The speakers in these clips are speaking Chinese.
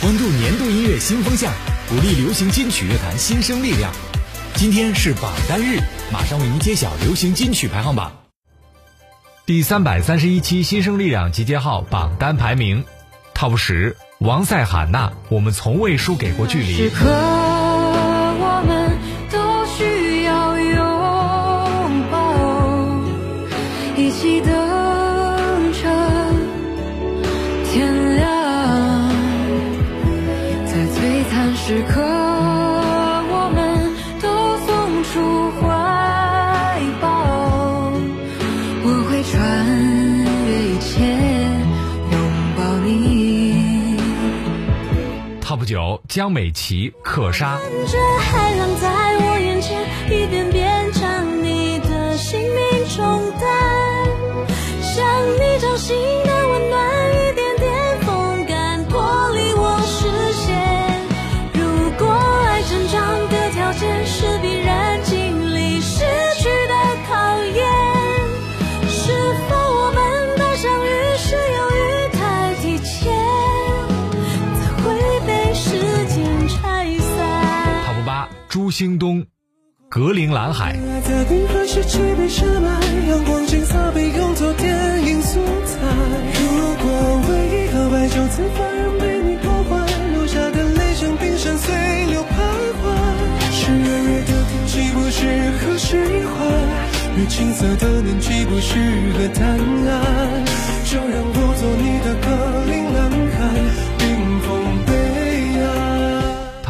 关注年度音乐新风向，鼓励流行金曲乐坛新生力量。今天是榜单日，马上为您揭晓流行金曲排行榜。第三百三十一期新生力量集结号榜单排名，Top 十，王赛罕娜，我们从未输给过距离。时刻，我们都送出怀抱，我会穿越一切拥抱你。Top 九，江美琪，克莎。着海浪在我眼前，气不适合释怀，越青涩的年纪不适合谈爱。就让我做你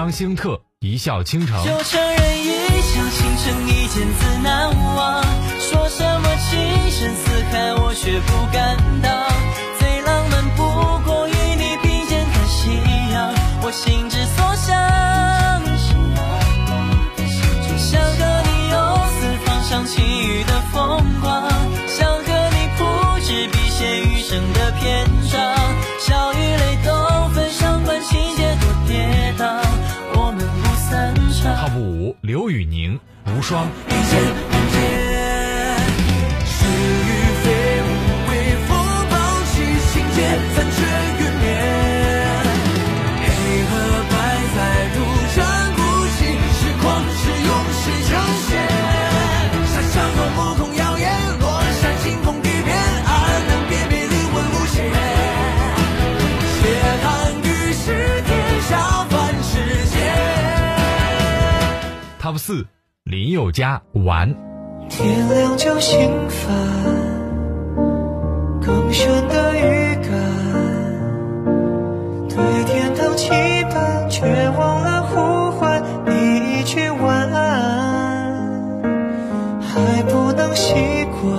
张星特，一笑倾城。就承认一笑倾城一见自难忘，说什么情深似海，我却不敢当。最浪漫不过与你并肩看夕阳，我心之所向。就想和你游四方赏晴雨的风光，想和你铺纸笔写余生的篇章，笑刘宇宁，无双。Top 四，林宥嘉，玩。天亮就心烦，更深的预感，对天堂期盼，却忘了呼唤你一句晚安，还不能习惯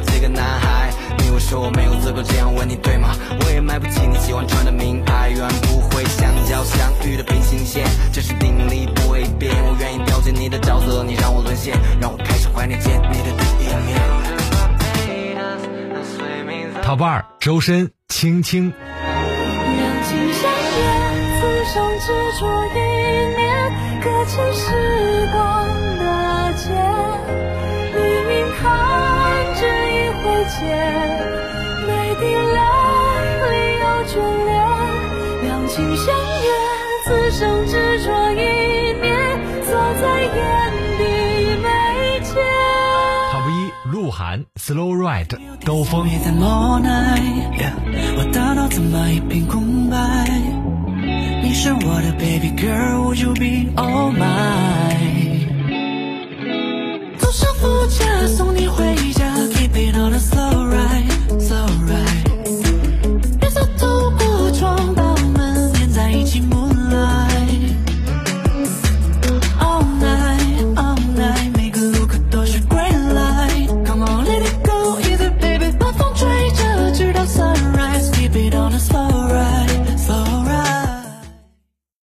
几个男孩？你会说我没有资格这样问你对吗？我也买不起你喜欢穿的名牌，永远不会相交相遇的平行线，这是定理不会变。我愿意掉进你的角色，你让我沦陷，让我开始怀念见你的第一面。Top 二，周深，轻轻。两情相悦，此生执着一念，搁浅时光的劫。黎明看这一挥间，每滴泪里有眷恋。两情相悦，此生执着寒 Slow Ride、兜风。你是我的 baby girl，would you be all mine？坐上副驾送你回家 keep it on a slow ride